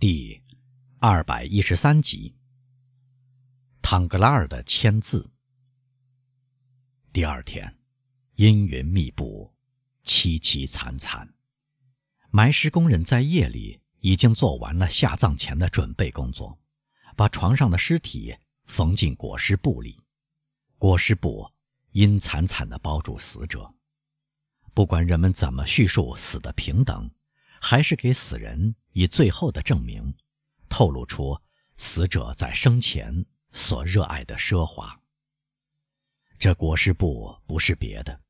第二百一十三集。唐格拉尔的签字。第二天，阴云密布，凄凄惨惨。埋尸工人在夜里已经做完了下葬前的准备工作，把床上的尸体缝进裹尸布里。裹尸布阴惨惨地包住死者。不管人们怎么叙述死的平等，还是给死人以最后的证明，透露出死者在生前。所热爱的奢华。这裹尸布不是别的，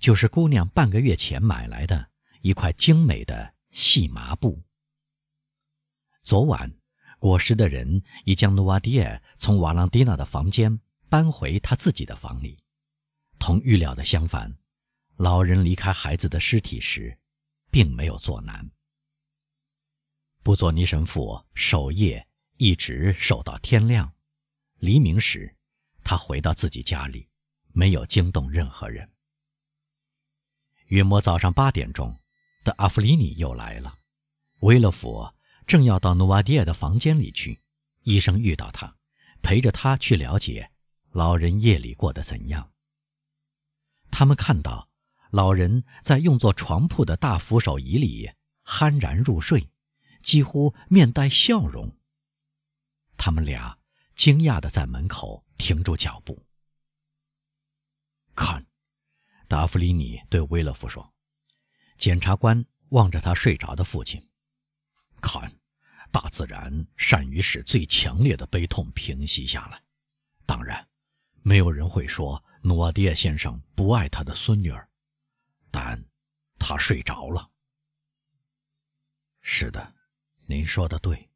就是姑娘半个月前买来的一块精美的细麻布。昨晚，裹尸的人已将努瓦迪埃从瓦朗蒂娜的房间搬回他自己的房里。同预料的相反，老人离开孩子的尸体时，并没有做难。布佐尼神父守夜，一直守到天亮。黎明时，他回到自己家里，没有惊动任何人。约莫早上八点钟，德阿弗里尼又来了。维勒佛正要到努瓦迪埃的房间里去，医生遇到他，陪着他去了解老人夜里过得怎样。他们看到老人在用作床铺的大扶手椅里酣然入睡，几乎面带笑容。他们俩。惊讶地在门口停住脚步。看，达芙妮尼对威勒夫说：“检察官望着他睡着的父亲，看，大自然善于使最强烈的悲痛平息下来。当然，没有人会说努瓦迪亚先生不爱他的孙女儿，但他睡着了。”是的，您说的对，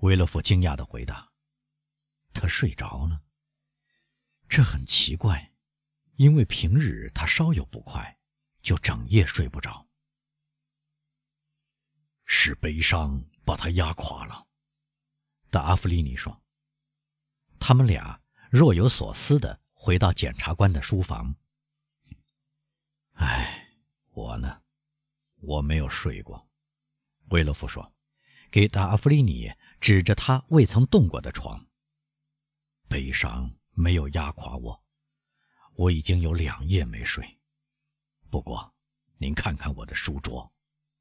威勒夫惊讶的回答。他睡着了，这很奇怪，因为平日他稍有不快，就整夜睡不着。是悲伤把他压垮了，但阿弗利尼说。他们俩若有所思的回到检察官的书房。哎，我呢，我没有睡过，维勒夫说，给达阿弗利尼指着他未曾动过的床。悲伤没有压垮我，我已经有两夜没睡。不过，您看看我的书桌，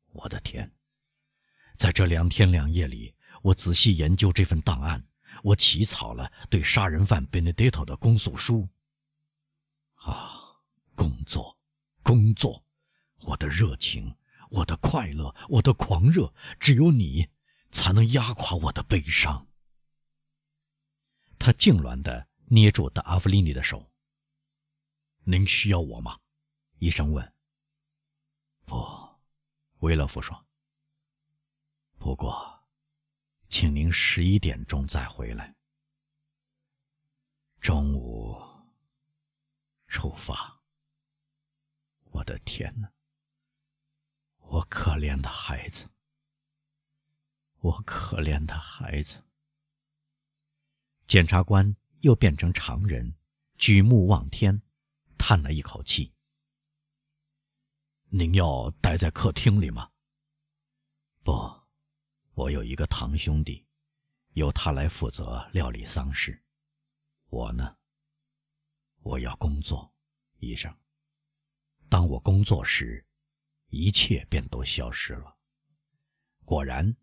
我的天，在这两天两夜里，我仔细研究这份档案，我起草了对杀人犯 Benedetto 的公诉书。啊，工作，工作，我的热情，我的快乐，我的狂热，只有你，才能压垮我的悲伤。他痉挛地捏住达阿弗利尼的手。“您需要我吗？”医生问。“不。”维勒夫说。“不过，请您十一点钟再回来。中午出发。我的天哪！我可怜的孩子，我可怜的孩子。”检察官又变成常人，举目望天，叹了一口气。您要待在客厅里吗？不，我有一个堂兄弟，由他来负责料理丧事。我呢，我要工作，医生。当我工作时，一切便都消失了。果然，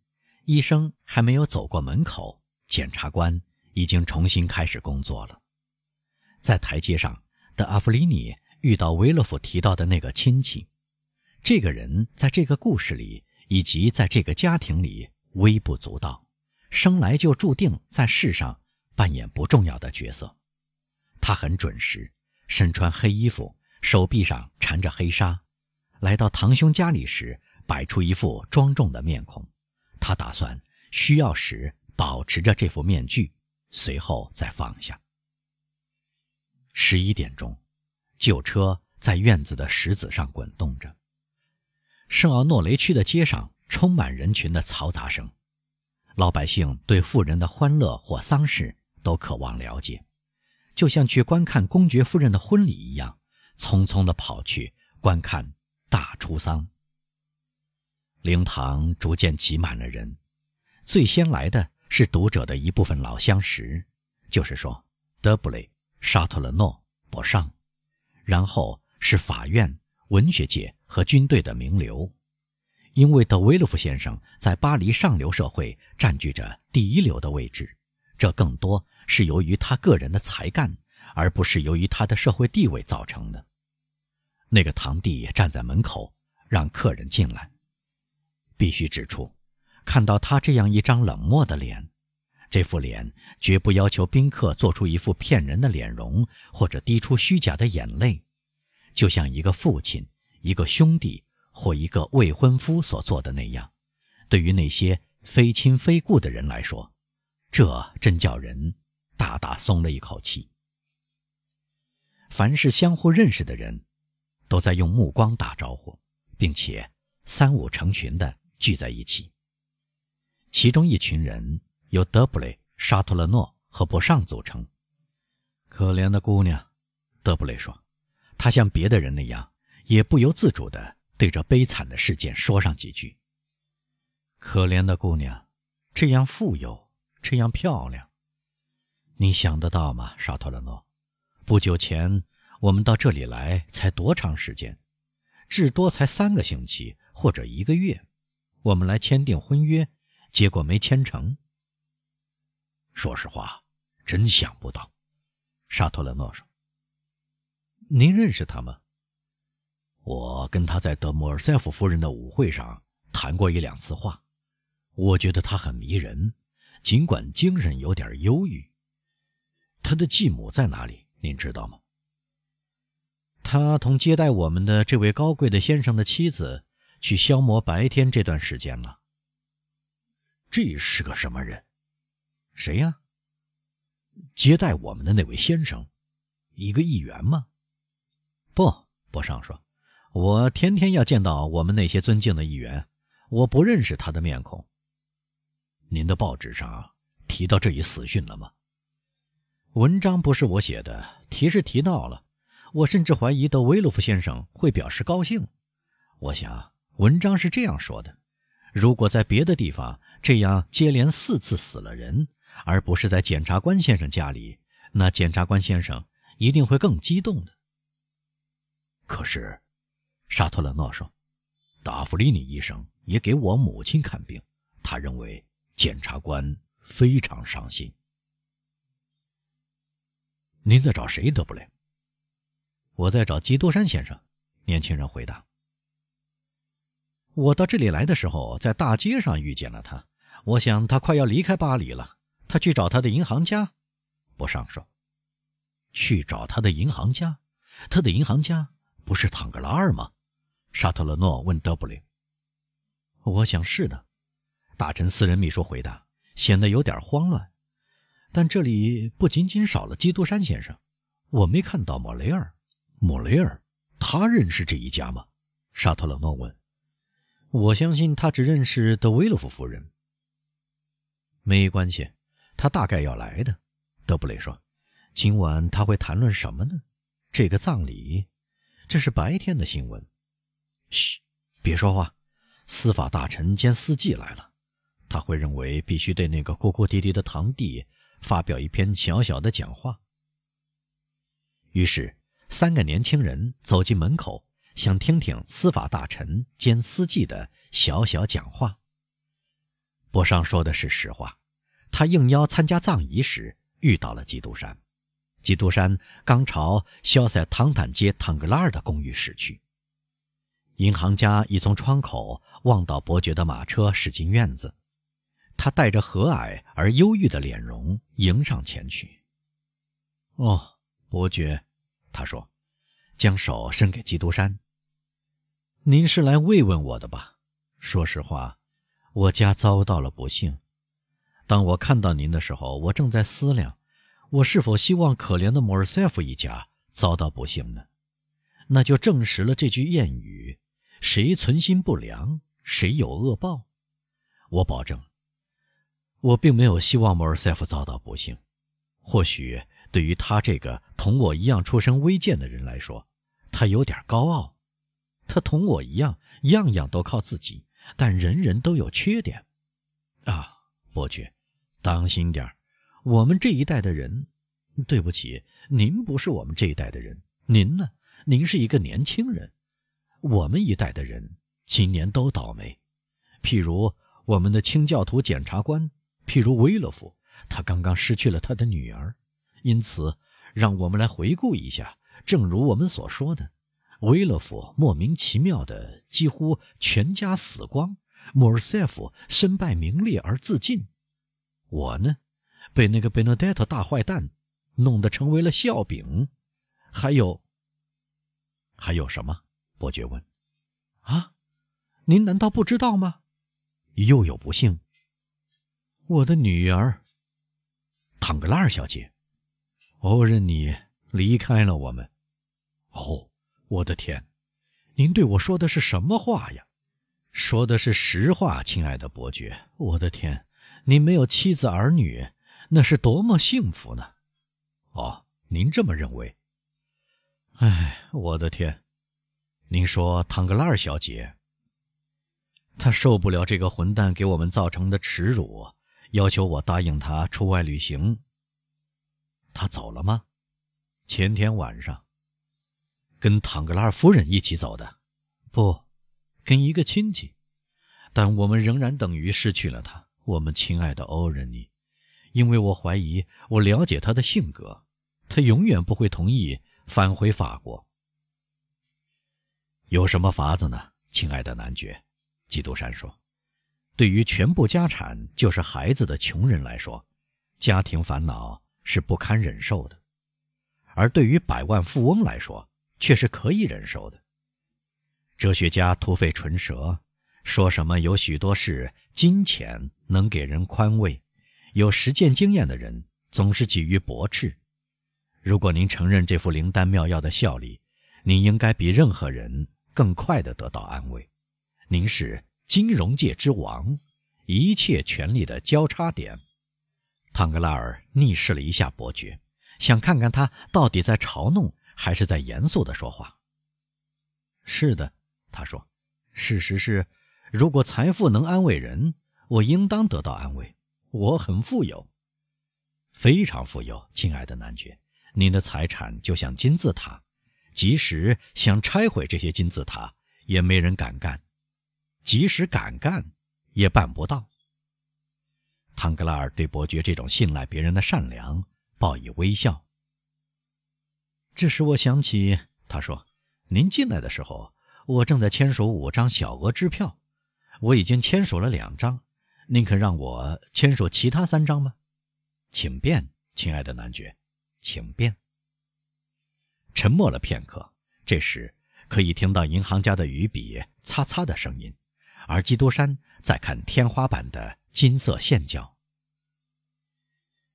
医生还没有走过门口，检察官。已经重新开始工作了。在台阶上，德阿弗里尼遇到维勒夫提到的那个亲戚。这个人在这个故事里，以及在这个家庭里微不足道，生来就注定在世上扮演不重要的角色。他很准时，身穿黑衣服，手臂上缠着黑纱。来到堂兄家里时，摆出一副庄重的面孔。他打算需要时保持着这副面具。随后再放下。十一点钟，旧车在院子的石子上滚动着。圣奥诺雷区的街上充满人群的嘈杂声，老百姓对富人的欢乐或丧事都渴望了解，就像去观看公爵夫人的婚礼一样，匆匆地跑去观看大出丧。灵堂逐渐挤满了人。最先来的是读者的一部分老相识，就是说德布雷、沙特勒诺、博尚，然后是法院、文学界和军队的名流。因为德维洛夫先生在巴黎上流社会占据着第一流的位置，这更多是由于他个人的才干，而不是由于他的社会地位造成的。那个堂弟站在门口，让客人进来。必须指出，看到他这样一张冷漠的脸，这副脸绝不要求宾客做出一副骗人的脸容，或者滴出虚假的眼泪，就像一个父亲、一个兄弟或一个未婚夫所做的那样。对于那些非亲非故的人来说，这真叫人大大松了一口气。凡是相互认识的人，都在用目光打招呼，并且三五成群的。聚在一起。其中一群人由德布雷、沙托勒诺和博尚组成。可怜的姑娘，德布雷说，他像别的人那样，也不由自主地对这悲惨的事件说上几句。可怜的姑娘，这样富有，这样漂亮，你想得到吗，沙托勒诺？不久前我们到这里来才多长时间？至多才三个星期或者一个月。我们来签订婚约，结果没签成。说实话，真想不到。沙托勒诺说：“您认识他吗？”我跟他在德莫尔塞夫夫人的舞会上谈过一两次话。我觉得他很迷人，尽管精神有点忧郁。他的继母在哪里？您知道吗？他同接待我们的这位高贵的先生的妻子。去消磨白天这段时间了。这是个什么人？谁呀？接待我们的那位先生，一个议员吗？不，博尚说，我天天要见到我们那些尊敬的议员，我不认识他的面孔。您的报纸上提到这一死讯了吗？文章不是我写的，提是提到了。我甚至怀疑德维洛夫先生会表示高兴。我想。文章是这样说的：如果在别的地方这样接连四次死了人，而不是在检察官先生家里，那检察官先生一定会更激动的。可是，沙托勒诺说，达芙利尼医生也给我母亲看病，他认为检察官非常伤心。您在找谁，德布雷？我在找基督山先生。年轻人回答。我到这里来的时候，在大街上遇见了他。我想他快要离开巴黎了。他去找他的银行家，博尚说：“去找他的银行家？他的银行家不是唐格拉尔吗？”沙特勒诺问德布雷。“我想是的。”大臣私人秘书回答，显得有点慌乱。但这里不仅仅少了基督山先生，我没看到莫雷尔。莫雷尔，他认识这一家吗？沙特勒诺问。我相信他只认识德维洛夫夫人。没关系，他大概要来的。德布雷说：“今晚他会谈论什么呢？这个葬礼，这是白天的新闻。”嘘，别说话。司法大臣兼司机来了，他会认为必须对那个哭哭啼啼的堂弟发表一篇小小的讲话。于是，三个年轻人走进门口。想听听司法大臣兼司机的小小讲话。博尚说的是实话，他应邀参加葬仪时遇到了基督山。基督山刚朝肖塞唐坦街唐格拉尔的公寓驶去。银行家已从窗口望到伯爵的马车驶进院子，他带着和蔼而忧郁的脸容迎上前去。“哦，伯爵，”他说。将手伸给基督山。您是来慰问我的吧？说实话，我家遭到了不幸。当我看到您的时候，我正在思量，我是否希望可怜的莫尔塞夫一家遭到不幸呢？那就证实了这句谚语：谁存心不良，谁有恶报。我保证，我并没有希望莫尔塞夫遭到不幸。或许对于他这个同我一样出身微贱的人来说，他有点高傲，他同我一样，样样都靠自己，但人人都有缺点。啊，伯爵，当心点我们这一代的人，对不起，您不是我们这一代的人。您呢？您是一个年轻人。我们一代的人今年都倒霉，譬如我们的清教徒检察官，譬如威勒夫，他刚刚失去了他的女儿。因此，让我们来回顾一下，正如我们所说的，威勒夫莫名其妙的几乎全家死光。莫尔塞夫身败名裂而自尽，我呢，被那个贝诺戴特大坏蛋弄得成为了笑柄。还有，还有什么？伯爵问。啊，您难道不知道吗？又有不幸。我的女儿，唐格拉尔小姐，欧仁你离开了我们。哦，我的天，您对我说的是什么话呀？说的是实话，亲爱的伯爵。我的天，您没有妻子儿女，那是多么幸福呢？哦，您这么认为？哎，我的天，您说唐格拉尔小姐，她受不了这个混蛋给我们造成的耻辱，要求我答应她出外旅行。他走了吗？前天晚上，跟唐格拉尔夫人一起走的？不。跟一个亲戚，但我们仍然等于失去了他，我们亲爱的欧仁妮，因为我怀疑我了解他的性格，他永远不会同意返回法国。有什么法子呢，亲爱的男爵？基督山说：“对于全部家产就是孩子的穷人来说，家庭烦恼是不堪忍受的；而对于百万富翁来说，却是可以忍受的。”哲学家土匪唇舌，说什么有许多事金钱能给人宽慰，有实践经验的人总是给予驳斥。如果您承认这副灵丹妙药的效力，您应该比任何人更快地得到安慰。您是金融界之王，一切权力的交叉点。唐格拉尔逆视了一下伯爵，想看看他到底在嘲弄还是在严肃地说话。是的。他说：“事实是，如果财富能安慰人，我应当得到安慰。我很富有，非常富有，亲爱的男爵。您的财产就像金字塔，即使想拆毁这些金字塔，也没人敢干；即使敢干，也办不到。”唐格拉尔对伯爵这种信赖别人的善良报以微笑。这使我想起，他说：“您进来的时候。”我正在签署五张小额支票，我已经签署了两张，您肯让我签署其他三张吗？请便，亲爱的男爵，请便。沉默了片刻，这时可以听到银行家的鱼笔擦擦的声音，而基督山在看天花板的金色线脚。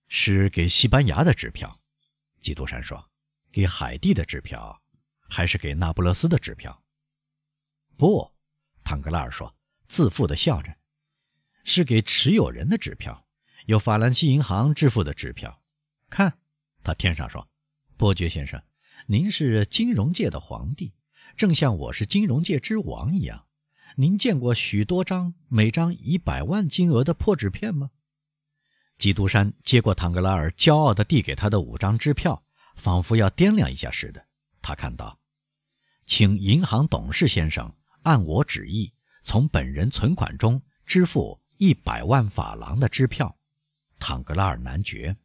是给西班牙的支票，基督山说，给海地的支票，还是给那不勒斯的支票？不，唐格拉尔说，自负地笑着，是给持有人的支票，由法兰西银行支付的支票。看，他添上说：“伯爵先生，您是金融界的皇帝，正像我是金融界之王一样。您见过许多张每张一百万金额的破纸片吗？”基督山接过唐格拉尔骄傲地递给他的五张支票，仿佛要掂量一下似的。他看到，请银行董事先生。按我旨意，从本人存款中支付一百万法郎的支票，唐格拉尔男爵。